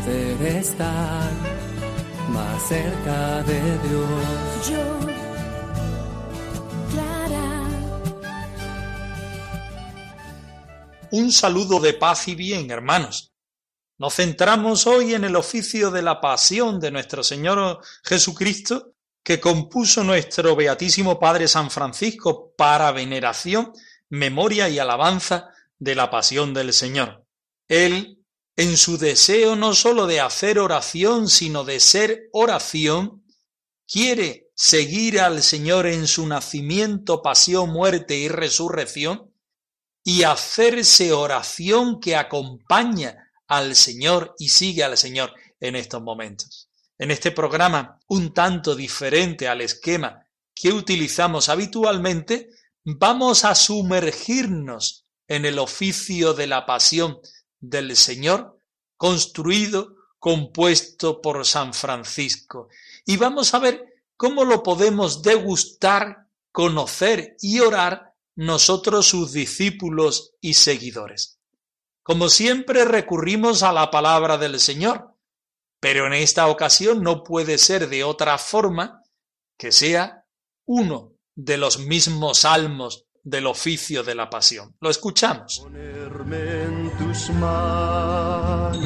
poder estar más cerca de Dios. Yo, Clara, Un saludo de paz y bien, hermanos. Nos centramos hoy en el oficio de la pasión de nuestro Señor Jesucristo que compuso nuestro Beatísimo Padre San Francisco para veneración, memoria y alabanza de la pasión del Señor. Él, en su deseo no sólo de hacer oración, sino de ser oración, quiere seguir al Señor en su nacimiento, pasión, muerte y resurrección, y hacerse oración que acompaña al Señor y sigue al Señor en estos momentos. En este programa, un tanto diferente al esquema que utilizamos habitualmente, vamos a sumergirnos en el oficio de la pasión del Señor, construido, compuesto por San Francisco. Y vamos a ver cómo lo podemos degustar, conocer y orar nosotros sus discípulos y seguidores. Como siempre recurrimos a la palabra del Señor, pero en esta ocasión no puede ser de otra forma que sea uno de los mismos salmos del oficio de la pasión. Lo escuchamos. Ponerme en tus manos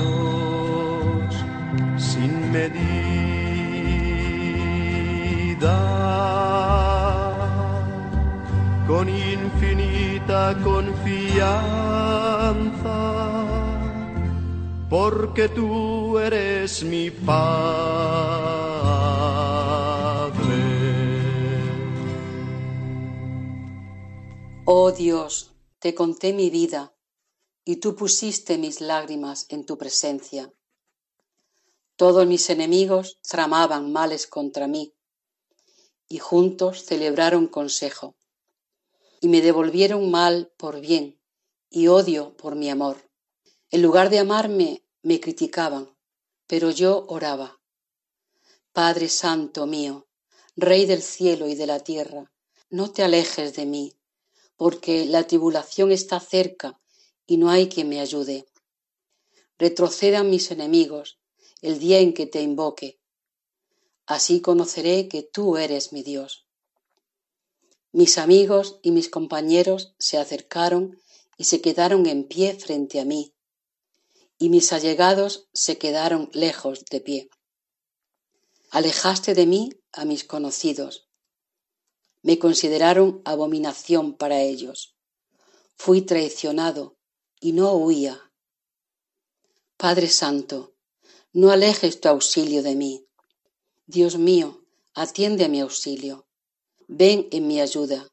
sin medida, con infinita confianza, porque tú eres mi Padre. Oh Dios, te conté mi vida y tú pusiste mis lágrimas en tu presencia. Todos mis enemigos tramaban males contra mí y juntos celebraron consejo y me devolvieron mal por bien y odio por mi amor. En lugar de amarme, me criticaban, pero yo oraba. Padre Santo mío, Rey del cielo y de la tierra, no te alejes de mí, porque la tribulación está cerca y no hay quien me ayude. Retrocedan mis enemigos el día en que te invoque. Así conoceré que tú eres mi Dios. Mis amigos y mis compañeros se acercaron y se quedaron en pie frente a mí, y mis allegados se quedaron lejos de pie. Alejaste de mí a mis conocidos. Me consideraron abominación para ellos. Fui traicionado y no huía. Padre Santo, no alejes tu auxilio de mí. Dios mío, atiende a mi auxilio. Ven en mi ayuda.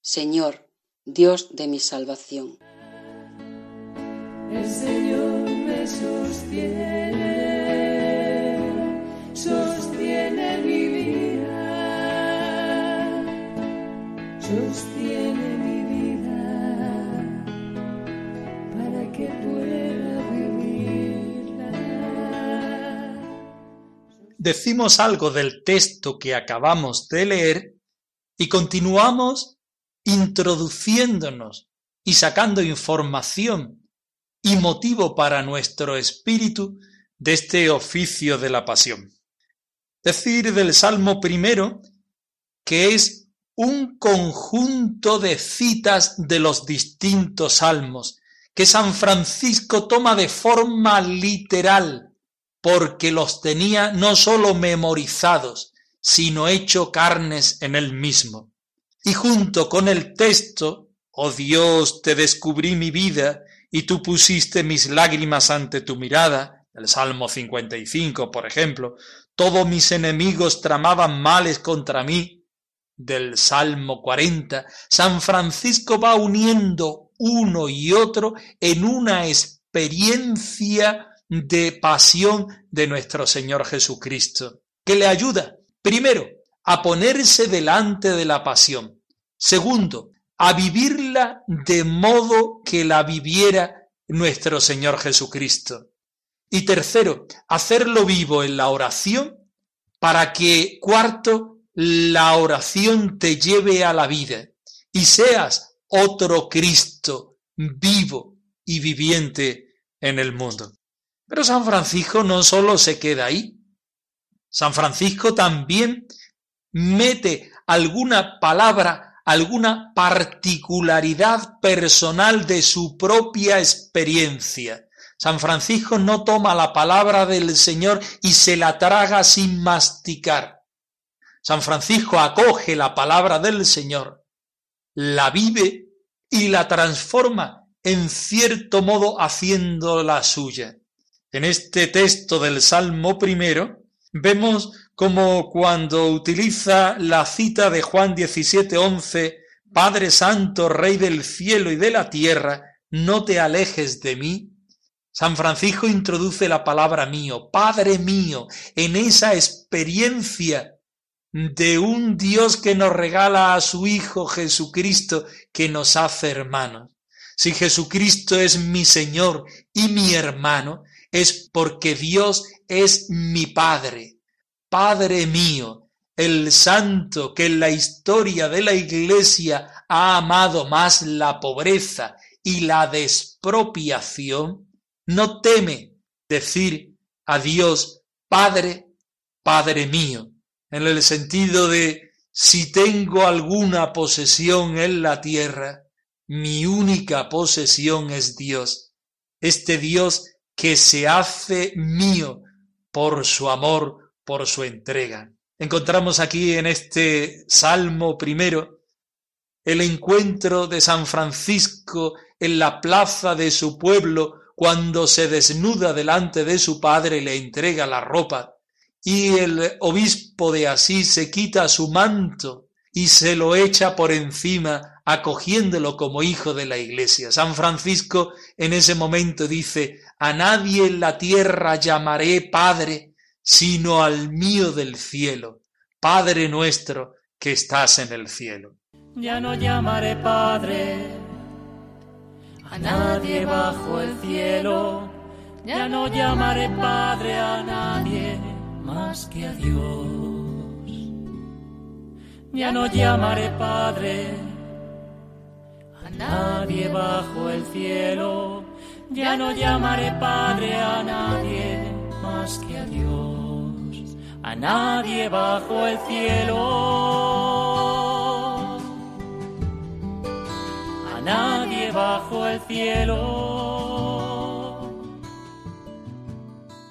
Señor, Dios de mi salvación. el Señor me sostiene, Decimos algo del texto que acabamos de leer y continuamos introduciéndonos y sacando información y motivo para nuestro espíritu de este oficio de la pasión. Decir del Salmo primero que es un conjunto de citas de los distintos salmos que San Francisco toma de forma literal porque los tenía no sólo memorizados, sino hecho carnes en él mismo. Y junto con el texto, oh Dios, te descubrí mi vida y tú pusiste mis lágrimas ante tu mirada, el Salmo 55, por ejemplo, todos mis enemigos tramaban males contra mí, del Salmo 40, San Francisco va uniendo uno y otro en una experiencia de pasión de nuestro Señor Jesucristo, que le ayuda, primero, a ponerse delante de la pasión, segundo, a vivirla de modo que la viviera nuestro Señor Jesucristo. Y tercero, hacerlo vivo en la oración para que, cuarto, la oración te lleve a la vida y seas otro Cristo vivo y viviente en el mundo. Pero San Francisco no solo se queda ahí. San Francisco también mete alguna palabra, alguna particularidad personal de su propia experiencia. San Francisco no toma la palabra del Señor y se la traga sin masticar. San Francisco acoge la palabra del Señor, la vive y la transforma en cierto modo haciéndola suya. En este texto del Salmo primero vemos como cuando utiliza la cita de Juan 17:11, Padre Santo, Rey del cielo y de la tierra, no te alejes de mí. San Francisco introduce la palabra mío, Padre mío, en esa experiencia de un Dios que nos regala a su Hijo Jesucristo, que nos hace hermanos. Si Jesucristo es mi Señor y mi hermano, es porque Dios es mi Padre, Padre mío, el santo que en la historia de la Iglesia ha amado más la pobreza y la despropiación, no teme decir a Dios, Padre, Padre mío, en el sentido de si tengo alguna posesión en la tierra, mi única posesión es Dios, este Dios que se hace mío por su amor, por su entrega. Encontramos aquí en este Salmo primero el encuentro de San Francisco en la plaza de su pueblo cuando se desnuda delante de su padre y le entrega la ropa, y el obispo de Asís se quita su manto y se lo echa por encima, acogiéndolo como hijo de la iglesia. San Francisco en ese momento dice, a nadie en la tierra llamaré Padre, sino al mío del cielo, Padre nuestro que estás en el cielo. Ya no llamaré Padre a nadie bajo el cielo, ya no llamaré Padre a nadie más que a Dios. Ya no llamaré Padre a nadie bajo el cielo, ya no llamaré Padre a nadie más que a Dios, a nadie bajo el cielo, a nadie bajo el cielo.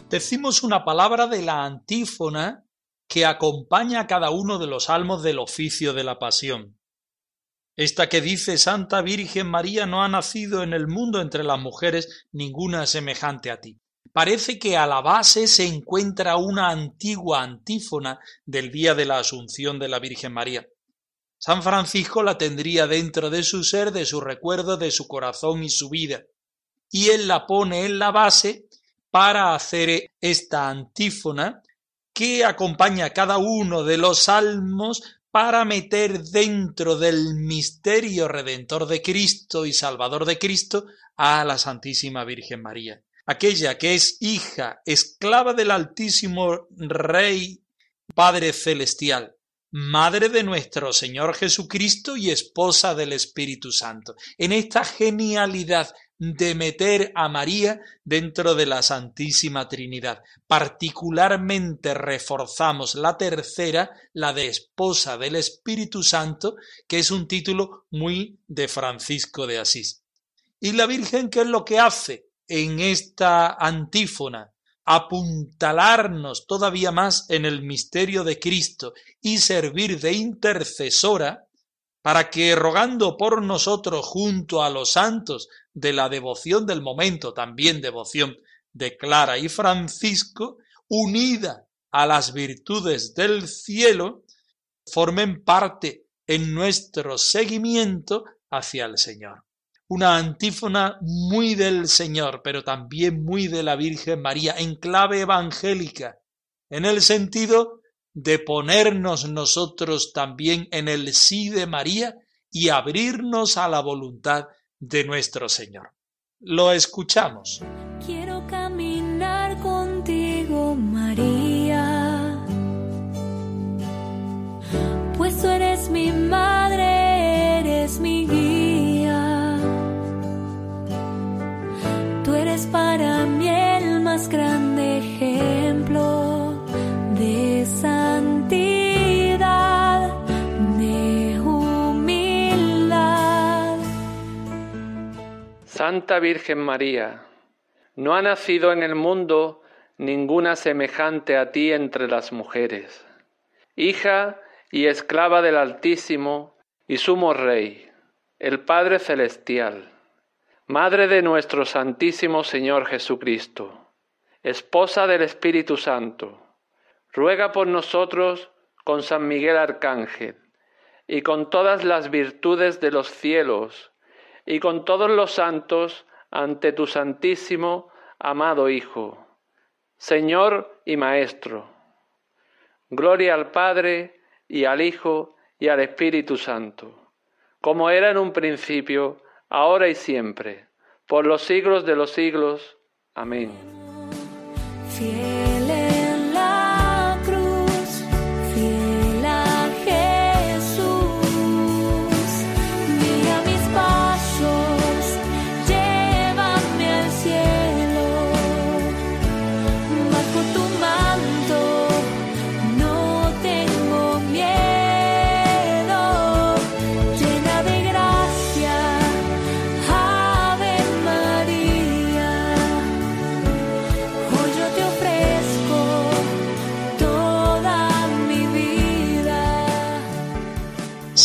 Decimos una palabra de la antífona que acompaña a cada uno de los salmos del oficio de la pasión. Esta que dice Santa Virgen María no ha nacido en el mundo entre las mujeres ninguna semejante a ti. Parece que a la base se encuentra una antigua antífona del día de la Asunción de la Virgen María. San Francisco la tendría dentro de su ser, de su recuerdo, de su corazón y su vida. Y él la pone en la base para hacer esta antífona que acompaña cada uno de los salmos para meter dentro del misterio redentor de Cristo y salvador de Cristo a la Santísima Virgen María, aquella que es hija, esclava del Altísimo Rey Padre Celestial, Madre de nuestro Señor Jesucristo y esposa del Espíritu Santo. En esta genialidad de meter a María dentro de la Santísima Trinidad. Particularmente reforzamos la tercera, la de esposa del Espíritu Santo, que es un título muy de Francisco de Asís. ¿Y la Virgen qué es lo que hace en esta antífona? apuntalarnos todavía más en el misterio de Cristo y servir de intercesora para que rogando por nosotros junto a los santos de la devoción del momento, también devoción de Clara y Francisco, unida a las virtudes del cielo, formen parte en nuestro seguimiento hacia el Señor. una antífona muy del Señor, pero también muy de la Virgen María, en clave evangélica, en el sentido de ponernos nosotros también en el sí de María y abrirnos a la voluntad de nuestro Señor. Lo escuchamos. Quiero caminar contigo, María, pues tú eres mi madre, eres mi guía. Tú eres para mí el más grande Santa Virgen María, no ha nacido en el mundo ninguna semejante a ti entre las mujeres, hija y esclava del Altísimo y sumo Rey, el Padre Celestial, Madre de nuestro Santísimo Señor Jesucristo, esposa del Espíritu Santo, ruega por nosotros con San Miguel Arcángel y con todas las virtudes de los cielos y con todos los santos ante tu Santísimo, amado Hijo, Señor y Maestro. Gloria al Padre y al Hijo y al Espíritu Santo, como era en un principio, ahora y siempre, por los siglos de los siglos. Amén.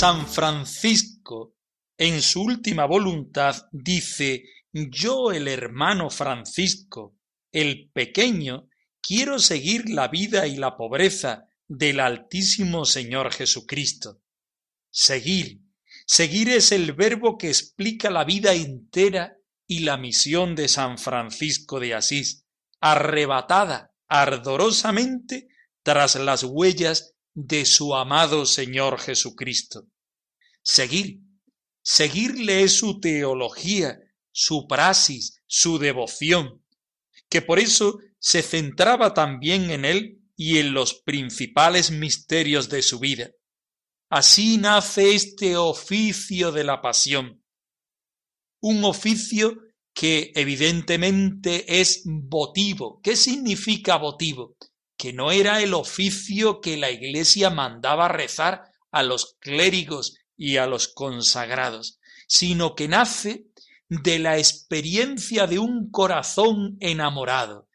San Francisco, en su última voluntad, dice, yo el hermano Francisco, el pequeño, quiero seguir la vida y la pobreza del Altísimo Señor Jesucristo. Seguir, seguir es el verbo que explica la vida entera y la misión de San Francisco de Asís, arrebatada ardorosamente tras las huellas de su amado Señor Jesucristo. Seguir, seguirle es su teología, su praxis, su devoción, que por eso se centraba también en él y en los principales misterios de su vida. Así nace este oficio de la pasión, un oficio que evidentemente es votivo. ¿Qué significa votivo? Que no era el oficio que la Iglesia mandaba rezar a los clérigos y a los consagrados, sino que nace de la experiencia de un corazón enamorado.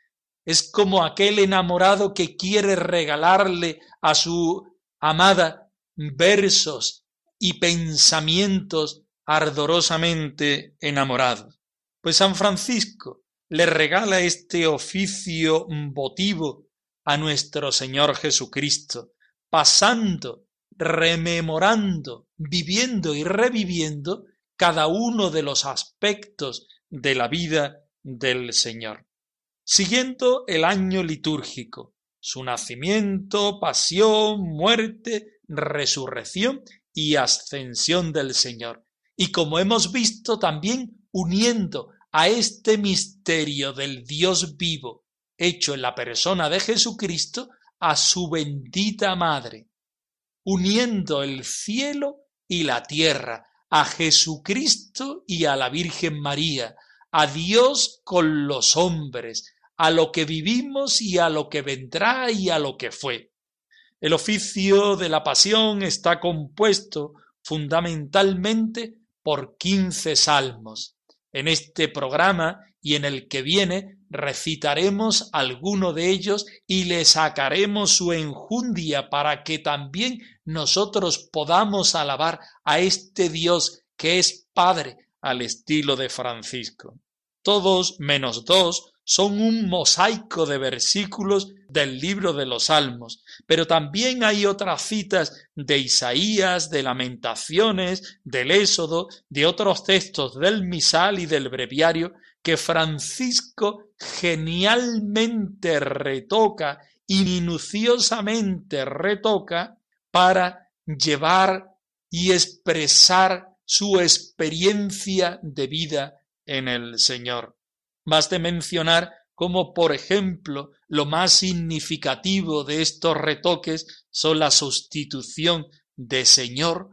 Es como aquel enamorado que quiere regalarle a su amada versos y pensamientos ardorosamente enamorados. Pues San Francisco le regala este oficio votivo a nuestro Señor Jesucristo, pasando, rememorando, viviendo y reviviendo cada uno de los aspectos de la vida del Señor. Siguiendo el año litúrgico, su nacimiento, pasión, muerte, resurrección y ascensión del Señor. Y como hemos visto también uniendo a este misterio del Dios vivo, hecho en la persona de Jesucristo, a su bendita Madre, uniendo el cielo y la tierra, a Jesucristo y a la Virgen María, a Dios con los hombres, a lo que vivimos y a lo que vendrá y a lo que fue. El oficio de la pasión está compuesto fundamentalmente por quince salmos. En este programa y en el que viene recitaremos alguno de ellos y le sacaremos su enjundia para que también nosotros podamos alabar a este Dios que es Padre al estilo de Francisco. Todos menos dos son un mosaico de versículos del libro de los Salmos, pero también hay otras citas de Isaías, de Lamentaciones, del Éxodo, de otros textos del Misal y del Breviario que Francisco genialmente retoca y minuciosamente retoca para llevar y expresar su experiencia de vida en el Señor. Baste mencionar como, por ejemplo, lo más significativo de estos retoques son la sustitución de Señor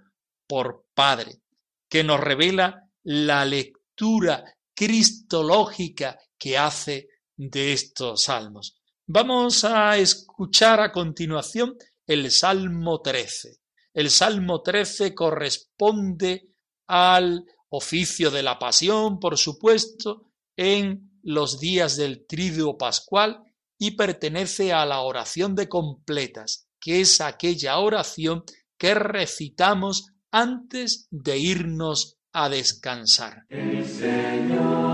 por Padre, que nos revela la lectura cristológica que hace de estos salmos. Vamos a escuchar a continuación el Salmo 13. El Salmo 13 corresponde al oficio de la pasión, por supuesto, en los días del triduo pascual y pertenece a la oración de completas, que es aquella oración que recitamos antes de irnos a descansar. El Señor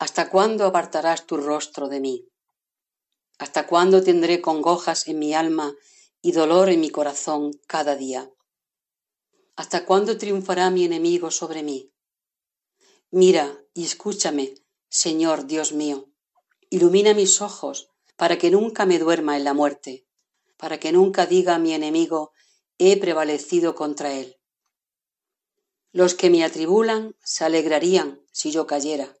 ¿Hasta cuándo apartarás tu rostro de mí? ¿Hasta cuándo tendré congojas en mi alma y dolor en mi corazón cada día? ¿Hasta cuándo triunfará mi enemigo sobre mí? Mira y escúchame, Señor Dios mío. Ilumina mis ojos para que nunca me duerma en la muerte, para que nunca diga mi enemigo, he prevalecido contra él. Los que me atribulan se alegrarían si yo cayera,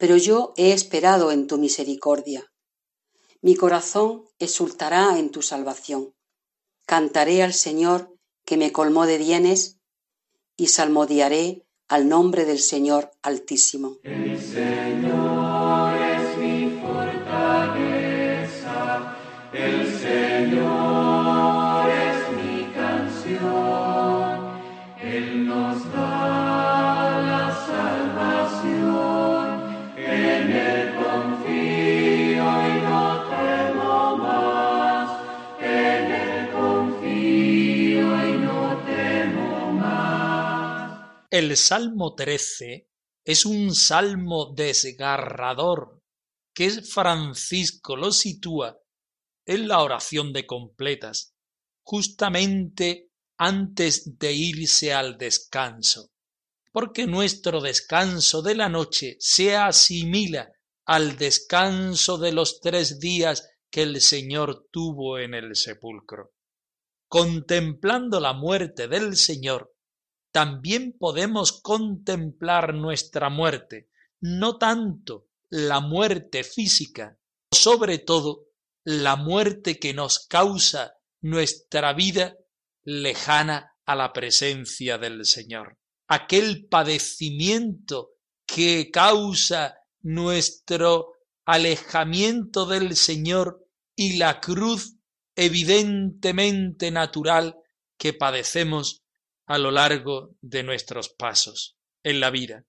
pero yo he esperado en tu misericordia. Mi corazón exultará en tu salvación. Cantaré al Señor que me colmó de bienes y salmodiaré al nombre del Señor Altísimo. El Salmo 13 es un salmo desgarrador que Francisco lo sitúa en la oración de completas, justamente antes de irse al descanso, porque nuestro descanso de la noche se asimila al descanso de los tres días que el Señor tuvo en el sepulcro. Contemplando la muerte del Señor, también podemos contemplar nuestra muerte, no tanto la muerte física, sobre todo la muerte que nos causa nuestra vida lejana a la presencia del Señor, aquel padecimiento que causa nuestro alejamiento del Señor y la cruz evidentemente natural que padecemos a lo largo de nuestros pasos en la vida.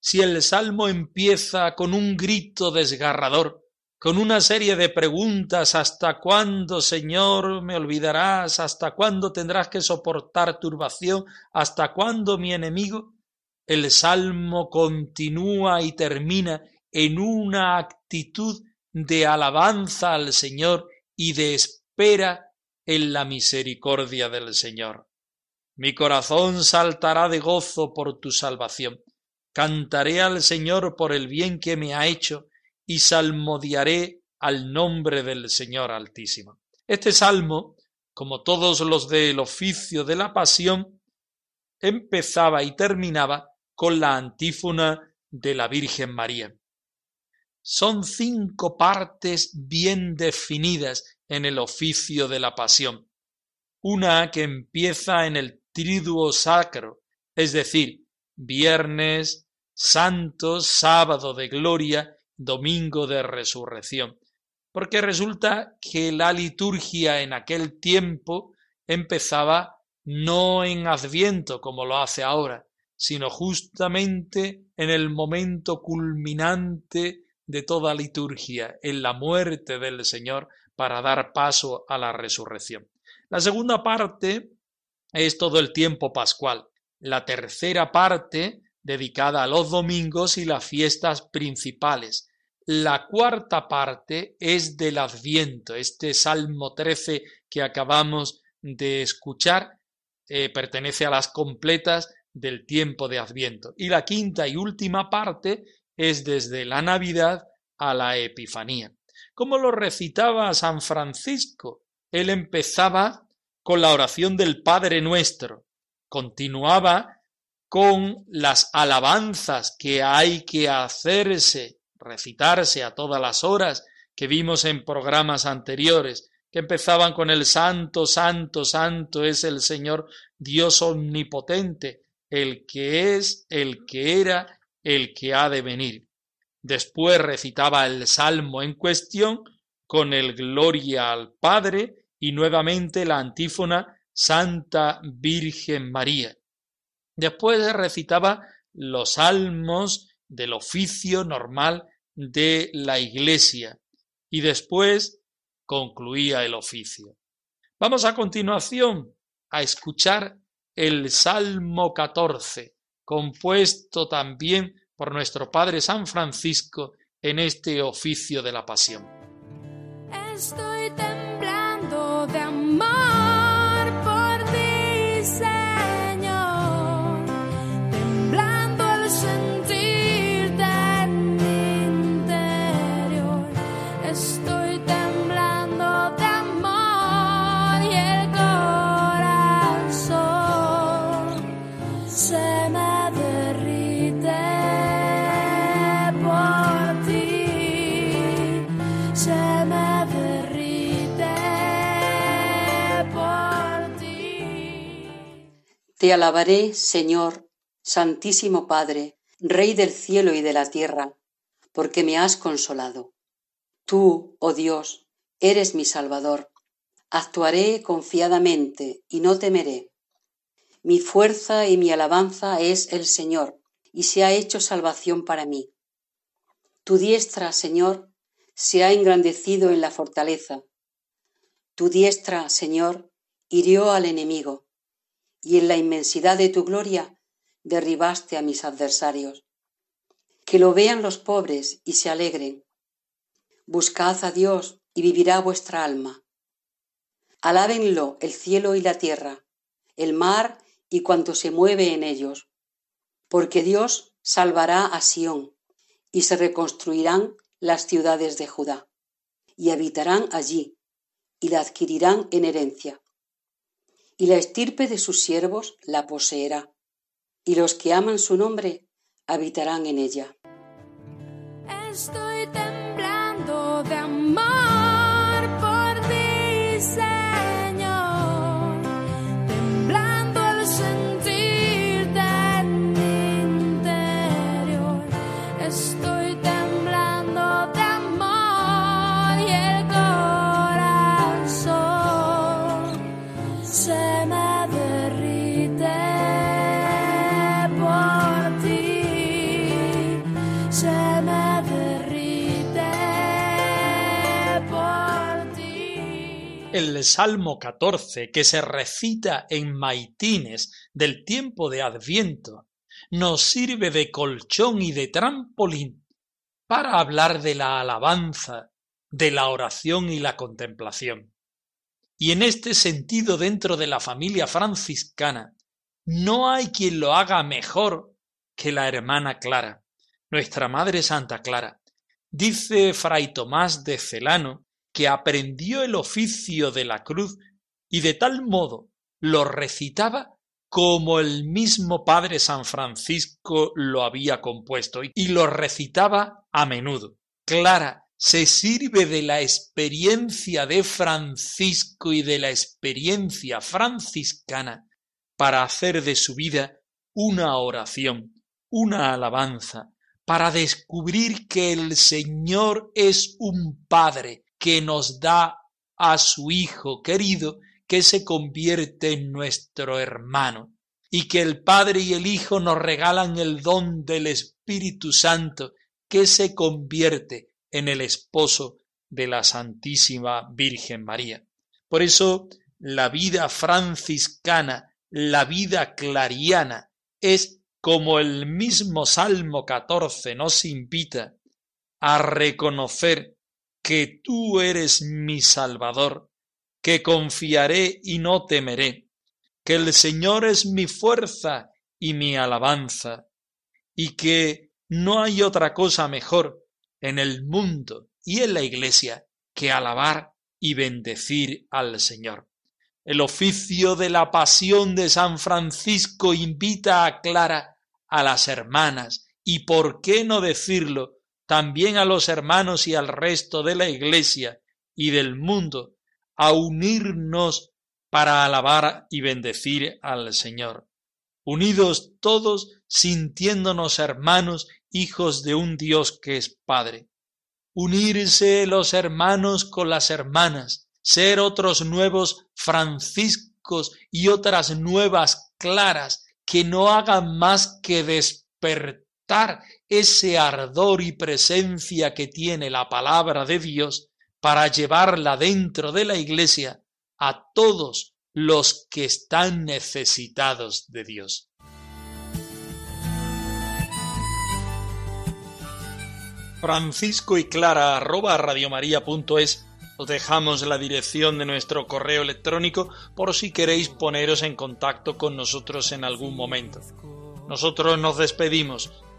Si el salmo empieza con un grito desgarrador, con una serie de preguntas ¿Hasta cuándo, Señor, me olvidarás? ¿Hasta cuándo tendrás que soportar turbación? ¿Hasta cuándo mi enemigo? El salmo continúa y termina en una actitud de alabanza al Señor y de espera en la misericordia del Señor. Mi corazón saltará de gozo por tu salvación. Cantaré al Señor por el bien que me ha hecho y salmodiaré al nombre del Señor Altísimo. Este salmo, como todos los del oficio de la pasión, empezaba y terminaba con la antífona de la Virgen María. Son cinco partes bien definidas en el oficio de la pasión. Una que empieza en el triduo sacro, es decir, viernes, santo, sábado de gloria, domingo de resurrección. Porque resulta que la liturgia en aquel tiempo empezaba no en Adviento como lo hace ahora, sino justamente en el momento culminante de toda liturgia, en la muerte del Señor para dar paso a la resurrección. La segunda parte es todo el tiempo pascual. La tercera parte dedicada a los domingos y las fiestas principales. La cuarta parte es del Adviento. Este Salmo 13 que acabamos de escuchar eh, pertenece a las completas del tiempo de Adviento. Y la quinta y última parte es desde la Navidad a la Epifanía. ¿Cómo lo recitaba San Francisco? Él empezaba con la oración del Padre Nuestro, continuaba con las alabanzas que hay que hacerse, recitarse a todas las horas que vimos en programas anteriores, que empezaban con el Santo, Santo, Santo es el Señor Dios omnipotente, el que es, el que era, el que ha de venir. Después recitaba el salmo en cuestión con el Gloria al Padre y nuevamente la antífona Santa Virgen María. Después recitaba los salmos del oficio normal de la Iglesia y después concluía el oficio. Vamos a continuación a escuchar el Salmo 14, compuesto también por nuestro Padre San Francisco en este oficio de la pasión. Estoy my Te alabaré, Señor, Santísimo Padre, Rey del cielo y de la tierra, porque me has consolado. Tú, oh Dios, eres mi Salvador. Actuaré confiadamente y no temeré. Mi fuerza y mi alabanza es el Señor, y se ha hecho salvación para mí. Tu diestra, Señor, se ha engrandecido en la fortaleza. Tu diestra, Señor, hirió al enemigo, y en la inmensidad de tu gloria derribaste a mis adversarios. Que lo vean los pobres y se alegren. Buscad a Dios y vivirá vuestra alma. Alábenlo el cielo y la tierra, el mar y cuanto se mueve en ellos, porque Dios salvará a Sión y se reconstruirán las ciudades de Judá, y habitarán allí, y la adquirirán en herencia. Y la estirpe de sus siervos la poseerá, y los que aman su nombre habitarán en ella. El Salmo 14, que se recita en maitines del tiempo de Adviento, nos sirve de colchón y de trampolín para hablar de la alabanza, de la oración y la contemplación. Y en este sentido, dentro de la familia franciscana, no hay quien lo haga mejor que la hermana Clara, nuestra Madre Santa Clara. Dice Fray Tomás de Celano que aprendió el oficio de la cruz y de tal modo lo recitaba como el mismo Padre San Francisco lo había compuesto y lo recitaba a menudo. Clara se sirve de la experiencia de Francisco y de la experiencia franciscana para hacer de su vida una oración, una alabanza, para descubrir que el Señor es un Padre que nos da a su Hijo querido que se convierte en nuestro hermano y que el Padre y el Hijo nos regalan el don del Espíritu Santo que se convierte en el esposo de la Santísima Virgen María. Por eso la vida franciscana, la vida clariana, es como el mismo Salmo 14 nos invita a reconocer que tú eres mi Salvador, que confiaré y no temeré, que el Señor es mi fuerza y mi alabanza, y que no hay otra cosa mejor en el mundo y en la Iglesia que alabar y bendecir al Señor. El oficio de la pasión de San Francisco invita a Clara, a las hermanas, y por qué no decirlo, también a los hermanos y al resto de la Iglesia y del mundo, a unirnos para alabar y bendecir al Señor. Unidos todos, sintiéndonos hermanos, hijos de un Dios que es Padre. Unirse los hermanos con las hermanas, ser otros nuevos franciscos y otras nuevas claras que no hagan más que despertar ese ardor y presencia que tiene la palabra de Dios para llevarla dentro de la iglesia a todos los que están necesitados de Dios. Francisco y Clara arroba radiomaria.es os dejamos la dirección de nuestro correo electrónico por si queréis poneros en contacto con nosotros en algún momento. Nosotros nos despedimos